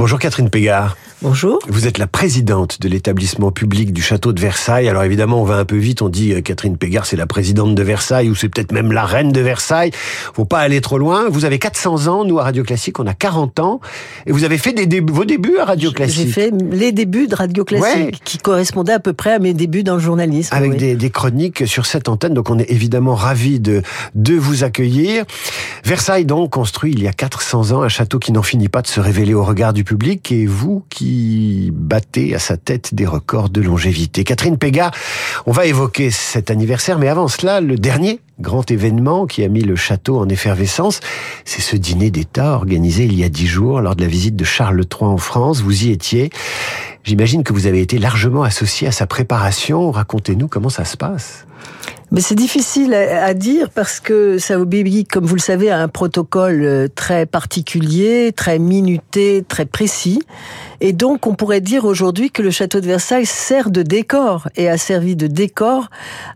Bonjour Catherine Pégard. Bonjour. Vous êtes la présidente de l'établissement public du château de Versailles. Alors évidemment, on va un peu vite, on dit euh, Catherine Pégard, c'est la présidente de Versailles, ou c'est peut-être même la reine de Versailles. Faut pas aller trop loin. Vous avez 400 ans, nous à Radio Classique, on a 40 ans. Et vous avez fait des débuts, vos débuts à Radio Classique. J'ai fait les débuts de Radio Classique, qui correspondaient à peu près à mes débuts dans le journalisme. Avec des, des, chroniques sur cette antenne, donc on est évidemment ravis de, de vous accueillir. Versailles donc, construit il y a 400 ans, un château qui n'en finit pas de se révéler au regard du public, et vous qui battait à sa tête des records de longévité. Catherine Pégard, on va évoquer cet anniversaire, mais avant cela, le dernier grand événement qui a mis le château en effervescence, c'est ce dîner d'État organisé il y a dix jours lors de la visite de Charles III en France. Vous y étiez. J'imagine que vous avez été largement associé à sa préparation. Racontez-nous comment ça se passe. Mais c'est difficile à dire parce que ça obéit, comme vous le savez, à un protocole euh, très particulier, très minuté, très précis. Et donc, on pourrait dire aujourd'hui que le château de Versailles sert de décor et a servi de décor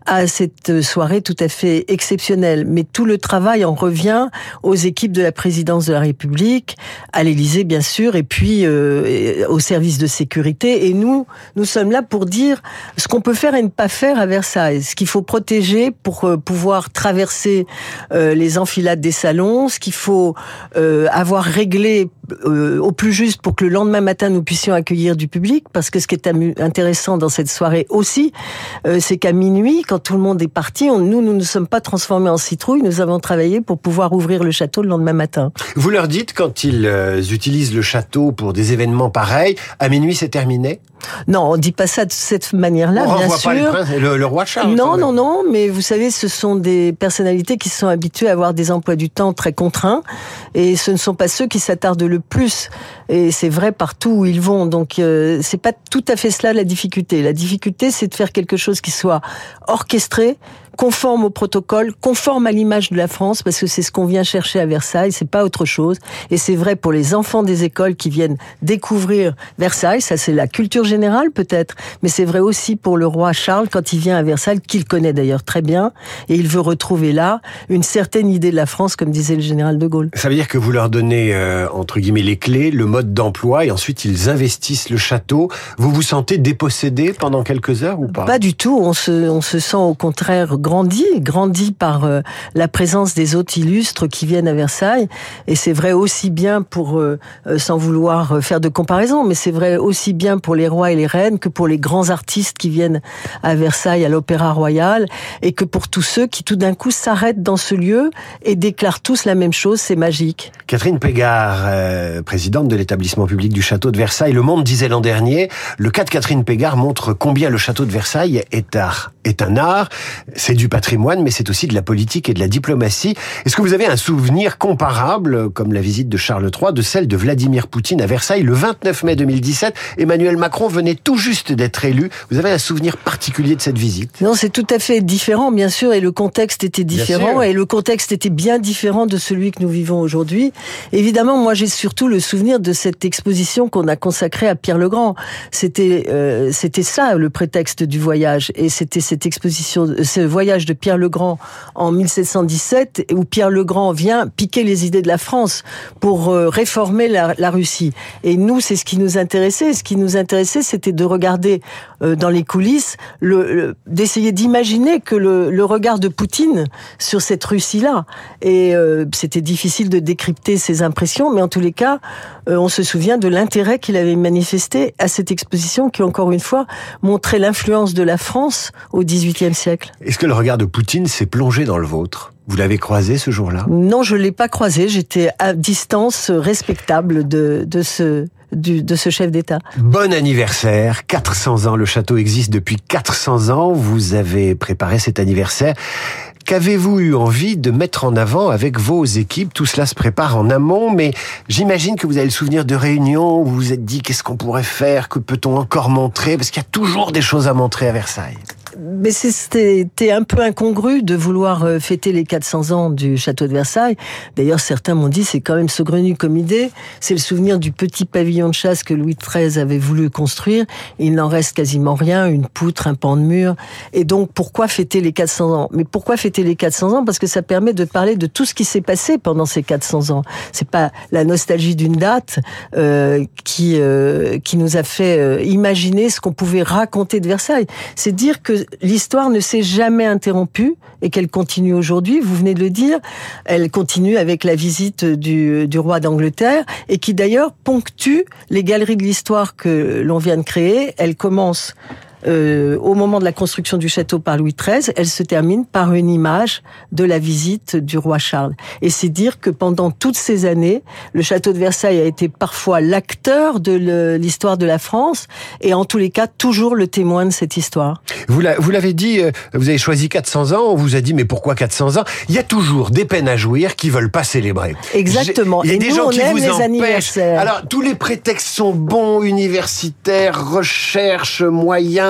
à cette soirée tout à fait exceptionnelle. Mais tout le travail en revient aux équipes de la présidence de la République, à l'Élysée bien sûr, et puis euh, au service de sécurité. Et nous, nous sommes là pour dire ce qu'on peut faire et ne pas faire à Versailles, ce qu'il faut protéger pour euh, pouvoir traverser euh, les enfilades des salons, ce qu'il faut euh, avoir réglé au plus juste pour que le lendemain matin nous puissions accueillir du public, parce que ce qui est intéressant dans cette soirée aussi, euh, c'est qu'à minuit, quand tout le monde est parti, on, nous, nous ne sommes pas transformés en citrouille, nous avons travaillé pour pouvoir ouvrir le château le lendemain matin. Vous leur dites, quand ils euh, utilisent le château pour des événements pareils, à minuit c'est terminé? Non, on dit pas ça de cette manière-là, bien sûr. Pas le, le, roi Charles. Non, non, non, mais vous savez, ce sont des personnalités qui sont habituées à avoir des emplois du temps très contraints, et ce ne sont pas ceux qui s'attardent le plus. Et c'est vrai partout où ils vont. Donc, euh, c'est pas tout à fait cela la difficulté. La difficulté, c'est de faire quelque chose qui soit orchestré, conforme au protocole, conforme à l'image de la France, parce que c'est ce qu'on vient chercher à Versailles, c'est pas autre chose. Et c'est vrai pour les enfants des écoles qui viennent découvrir Versailles, ça c'est la culture générale peut-être, mais c'est vrai aussi pour le roi Charles quand il vient à Versailles, qu'il connaît d'ailleurs très bien, et il veut retrouver là une certaine idée de la France, comme disait le général de Gaulle. Ça veut dire que vous leur donnez, euh, entre guillemets, les clés, le mode d'emploi, et ensuite ils investissent le château. Vous vous sentez dépossédé pendant quelques heures ou pas? Pas du tout, on se, on se sent au contraire grandi, grandi par euh, la présence des hôtes illustres qui viennent à Versailles. Et c'est vrai aussi bien pour, euh, euh, sans vouloir faire de comparaison, mais c'est vrai aussi bien pour les rois et les reines que pour les grands artistes qui viennent à Versailles, à l'Opéra Royal, et que pour tous ceux qui tout d'un coup s'arrêtent dans ce lieu et déclarent tous la même chose, c'est magique. Catherine Pégard, présidente de l'établissement public du château de Versailles, Le Monde disait l'an dernier, le cas de Catherine Pégard montre combien le château de Versailles est, art, est un art. C'est du patrimoine, mais c'est aussi de la politique et de la diplomatie. Est-ce que vous avez un souvenir comparable, comme la visite de Charles III, de celle de Vladimir Poutine à Versailles le 29 mai 2017 Emmanuel Macron venait tout juste d'être élu. Vous avez un souvenir particulier de cette visite? Non, c'est tout à fait différent, bien sûr, et le contexte était différent, et le contexte était bien différent de celui que nous vivons aujourd'hui. Évidemment, moi, j'ai surtout le souvenir de cette exposition qu'on a consacrée à Pierre le Grand. C'était, euh, c'était ça le prétexte du voyage, et c'était cette exposition, ce voyage de Pierre le Grand en 1717 où Pierre le Grand vient piquer les idées de la France pour euh, réformer la, Russie. Et nous, c'est ce qui nous intéressait. Ce qui nous intéressait, c'était de regarder euh, dans les coulisses, d'essayer d'imaginer que le, le, regard de Poutine sur cette Russie-là. Et euh, c'était difficile de décrypter ses impressions, mais en tous les cas, on se souvient de l'intérêt qu'il avait manifesté à cette exposition qui, encore une fois, montrait l'influence de la France au XVIIIe siècle. Est-ce que le regard de Poutine s'est plongé dans le vôtre? Vous l'avez croisé ce jour-là? Non, je l'ai pas croisé. J'étais à distance respectable de, de ce de ce chef d'État. Bon anniversaire, 400 ans. Le château existe depuis 400 ans. Vous avez préparé cet anniversaire. Qu'avez-vous eu envie de mettre en avant avec vos équipes? Tout cela se prépare en amont, mais j'imagine que vous avez le souvenir de réunions où vous vous êtes dit qu'est-ce qu'on pourrait faire, que peut-on encore montrer, parce qu'il y a toujours des choses à montrer à Versailles. Mais c'était un peu incongru de vouloir euh, fêter les 400 ans du château de Versailles. D'ailleurs, certains m'ont dit c'est quand même saugrenu comme idée. C'est le souvenir du petit pavillon de chasse que Louis XIII avait voulu construire. Il n'en reste quasiment rien, une poutre, un pan de mur. Et donc, pourquoi fêter les 400 ans? Mais pourquoi fêter les 400 ans? Parce que ça permet de parler de tout ce qui s'est passé pendant ces 400 ans. C'est pas la nostalgie d'une date euh, qui euh, qui nous a fait euh, imaginer ce qu'on pouvait raconter de Versailles. C'est dire que l'histoire ne s'est jamais interrompue et qu'elle continue aujourd'hui. Vous venez de le dire. Elle continue avec la visite du, du roi d'Angleterre et qui d'ailleurs ponctue les galeries de l'histoire que l'on vient de créer. Elle commence euh, au moment de la construction du château par Louis XIII, elle se termine par une image de la visite du roi Charles. Et c'est dire que pendant toutes ces années, le château de Versailles a été parfois l'acteur de l'histoire de la France et en tous les cas toujours le témoin de cette histoire. Vous l'avez dit, euh, vous avez choisi 400 ans, on vous a dit mais pourquoi 400 ans? Il y a toujours des peines à jouir qui veulent pas célébrer. Exactement. Il y a et des nous, gens on qui aime vous les empêchent. anniversaires. Alors tous les prétextes sont bons, universitaires, recherche, moyens.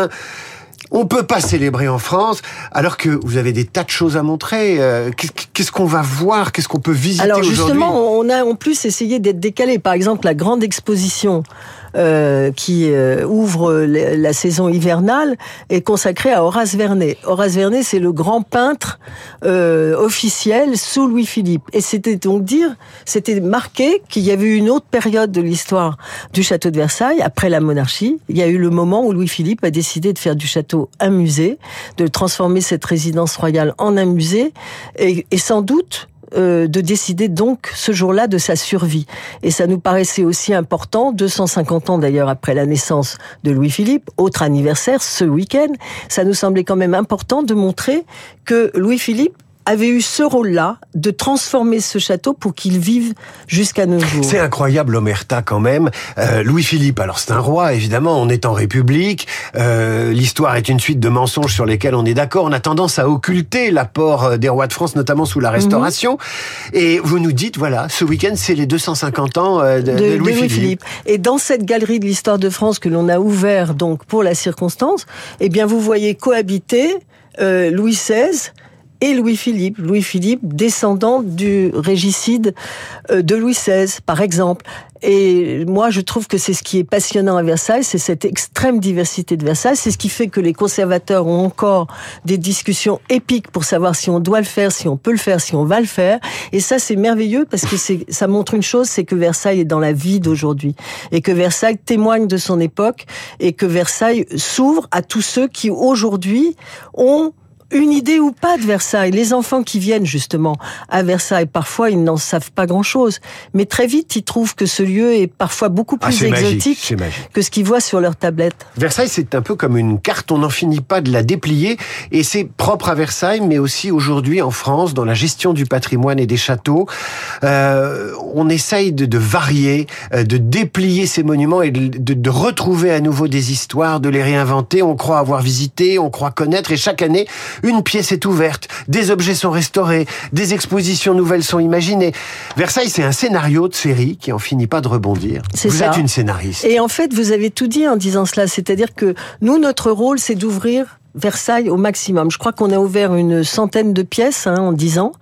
On peut pas célébrer en France, alors que vous avez des tas de choses à montrer. Euh, Qu'est-ce qu'on va voir? Qu'est-ce qu'on peut visiter Alors aujourd'hui? justement, on a en plus essayé d'être décalé. Par exemple, la grande exposition euh, qui euh, ouvre la, saison hivernale est consacrée à Horace Vernet. Horace Vernet, c'est le grand peintre euh, officiel sous Louis-Philippe. Et c'était donc dire, c'était marqué qu'il y avait eu une autre période de l'histoire du château de Versailles, après la monarchie. Il y a eu le moment où Louis-Philippe a décidé de faire du château un musée, de transformer cette résidence royale en un musée, et, et sans doute euh, de décider donc ce jour-là de sa survie. Et ça nous paraissait aussi important, 250 ans d'ailleurs après la naissance de Louis-Philippe, autre anniversaire ce week-end, ça nous semblait quand même important de montrer que Louis-Philippe avait eu ce rôle-là de transformer ce château pour qu'il vive jusqu'à nos jours. C'est incroyable l'omerta quand même. Euh, Louis-Philippe, alors c'est un roi évidemment, on est en République, euh, l'histoire est une suite de mensonges sur lesquels on est d'accord, on a tendance à occulter l'apport euh, des rois de France, notamment sous la Restauration. Et vous nous dites, voilà, ce week-end c'est les 250 ans euh, de, de Louis-Philippe. Et dans cette galerie de l'histoire de France que l'on a ouvert donc pour la circonstance, eh bien vous voyez cohabiter euh, Louis XVI et Louis-Philippe. Louis-Philippe, descendant du régicide euh, de Louis XVI, par exemple. Et moi, je trouve que c'est ce qui est passionnant à Versailles, c'est cette extrême diversité de Versailles. C'est ce qui fait que les conservateurs ont encore des discussions épiques pour savoir si on doit le faire, si on peut le faire, si on va le faire. Et ça, c'est merveilleux parce que ça montre une chose, c'est que Versailles est dans la vie d'aujourd'hui. Et que Versailles témoigne de son époque et que Versailles s'ouvre à tous ceux qui aujourd'hui ont une idée ou pas de Versailles. Les enfants qui viennent justement à Versailles, parfois ils n'en savent pas grand-chose, mais très vite ils trouvent que ce lieu est parfois beaucoup plus ah, exotique magique, magique. que ce qu'ils voient sur leur tablette. Versailles, c'est un peu comme une carte, on n'en finit pas de la déplier, et c'est propre à Versailles, mais aussi aujourd'hui en France, dans la gestion du patrimoine et des châteaux. Euh, on essaye de, de, varier, euh, de déplier ces monuments et de, de, de retrouver à nouveau des histoires, de les réinventer. On croit avoir visité, on croit connaître, et chaque année, une pièce est ouverte, des objets sont restaurés, des expositions nouvelles sont imaginées. Versailles, c'est un scénario de série qui en finit pas de rebondir. Vous ça. êtes une scénariste. Et en fait, vous avez tout dit en disant cela. C'est-à-dire que nous, notre rôle, c'est d'ouvrir Versailles au maximum. Je crois qu'on a ouvert une centaine de pièces hein, en dix ans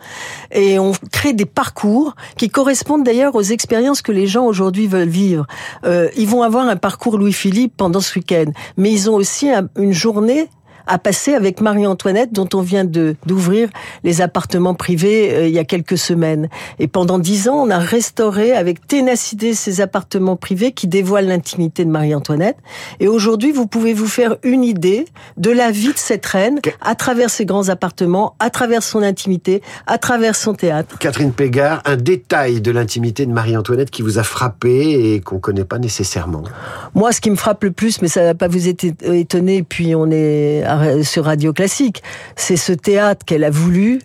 et on crée des parcours qui correspondent d'ailleurs aux expériences que les gens aujourd'hui veulent vivre. Euh, ils vont avoir un parcours Louis-Philippe pendant ce week-end, mais ils ont aussi un, une journée à passer avec Marie-Antoinette, dont on vient de d'ouvrir les appartements privés euh, il y a quelques semaines. Et pendant dix ans, on a restauré avec ténacité ces appartements privés qui dévoilent l'intimité de Marie-Antoinette. Et aujourd'hui, vous pouvez vous faire une idée de la vie de cette reine à travers ces grands appartements, à travers son intimité, à travers son théâtre. Catherine Pégard, un détail de l'intimité de Marie-Antoinette qui vous a frappé et qu'on connaît pas nécessairement. Moi, ce qui me frappe le plus, mais ça va pas vous étonner, puis on est sur Radio Classique. C'est ce théâtre qu'elle a voulu.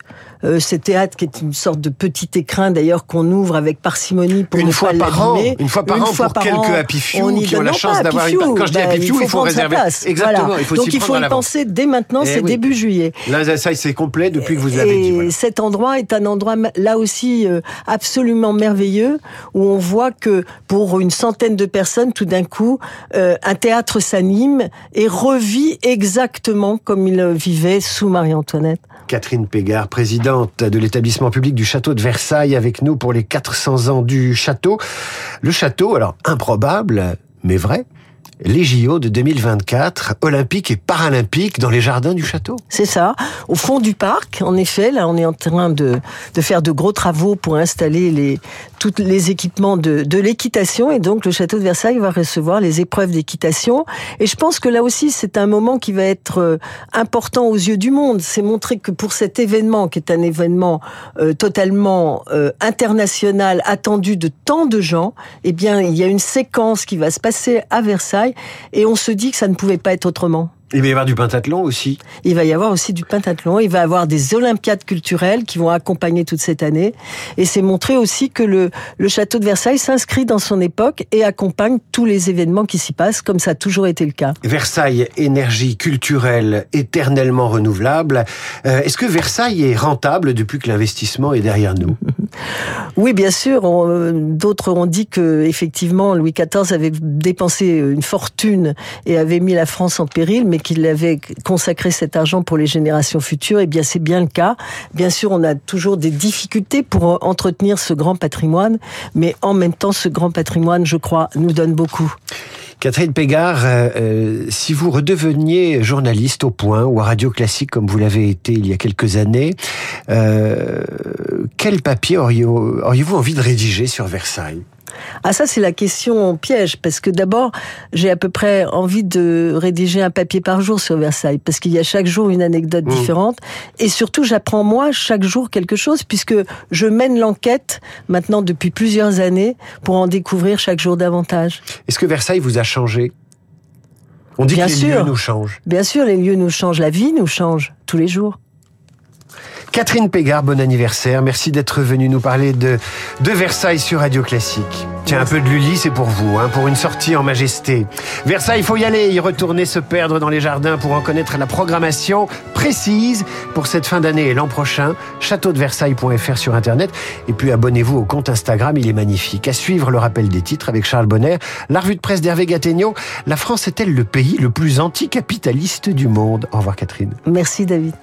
Euh, ce théâtre qui est une sorte de petit écrin d'ailleurs qu'on ouvre avec parcimonie pour une ne fois pas par an, une fois par une an fois pour par quelques an, happy few on y qui ont la chance d'avoir une quand je dis bah, happy few, il faut réserver place. exactement Voilà. il faut Donc il faut à y penser dès maintenant, Eh c'est oui. début juillet. Là, ça, c'est complet depuis que vous l'avez dit. voilà. cet endroit est un endroit là aussi euh, absolument merveilleux où on voit que pour une centaine de personnes, tout d'un coup, euh, un théâtre s'anime et revit exactement exactement comme il vivait sous Marie-Antoinette. Catherine Pégard, présidente de l'établissement public du château de Versailles, avec nous pour les 400 ans du château. Le château, alors improbable, mais vrai, les JO de 2024, olympiques et paralympiques dans les jardins du château. C'est ça, au fond du parc. En effet, là, on est en train de, de faire de gros travaux pour installer les, tous les équipements de, de l'équitation. Et donc, le château de Versailles va recevoir les épreuves d'équitation. Et je pense que là aussi, c'est un moment qui va être euh, important aux yeux du monde. C'est montrer que pour cet événement, qui est un événement euh, totalement euh, international, attendu de tant de gens, eh bien, il y a une séquence qui va se passer à Versailles et on se dit que ça ne pouvait pas être autrement. Il va y avoir du pentathlon aussi. Il va y avoir aussi du pentathlon. Il va y avoir des Olympiades culturelles qui vont accompagner toute cette année. Et c'est montrer aussi que le, le château de Versailles s'inscrit dans son époque et accompagne tous les événements qui s'y passent, comme ça a toujours été le cas. Versailles, énergie culturelle éternellement renouvelable. Euh, est-ce que Versailles est rentable depuis que l'investissement est derrière nous? Oui, bien sûr. Euh, d'autres ont dit que effectivement Louis XIV avait dépensé une fortune et avait mis la France en péril, mais qu'il avait consacré cet argent pour les générations futures. Eh bien, c'est bien le cas. Bien sûr, on a toujours des difficultés pour entretenir ce grand patrimoine, mais en même temps, ce grand patrimoine, je crois, nous donne beaucoup. Catherine Pégard, euh, euh, si vous redeveniez journaliste au Point ou à Radio Classique comme vous l'avez été il y a quelques années, euh, quel papier auriez-vous envie de rédiger sur Versailles? Ah ça c'est la question piège parce que d'abord j'ai à peu près envie de rédiger un papier par jour sur Versailles parce qu'il y a chaque jour une anecdote mmh. différente et surtout j'apprends moi chaque jour quelque chose puisque je mène l'enquête maintenant depuis plusieurs années pour en découvrir chaque jour davantage. Est-ce que Versailles vous a changé? On dit que les lieux nous changent. Bien sûr, les lieux nous changent, la vie nous change tous les jours. Catherine Pégard, bon anniversaire. Merci d'être venue nous parler de, de Versailles sur Radio Classique. Tiens, un peu de Lully, c'est pour vous, hein, pour une sortie en majesté. Versailles, il faut y aller, y retourner, se perdre dans les jardins pour en connaître la programmation précise pour cette fin d'année et l'an prochain. Châteaudeversailles.fr sur Internet. Et puis abonnez-vous au compte Instagram, il est magnifique. À suivre le rappel des titres avec Charles Bonner. La revue de presse d'Hervé Gattegno. La France est-elle le pays le plus anticapitaliste du monde? Au revoir Catherine. Merci David.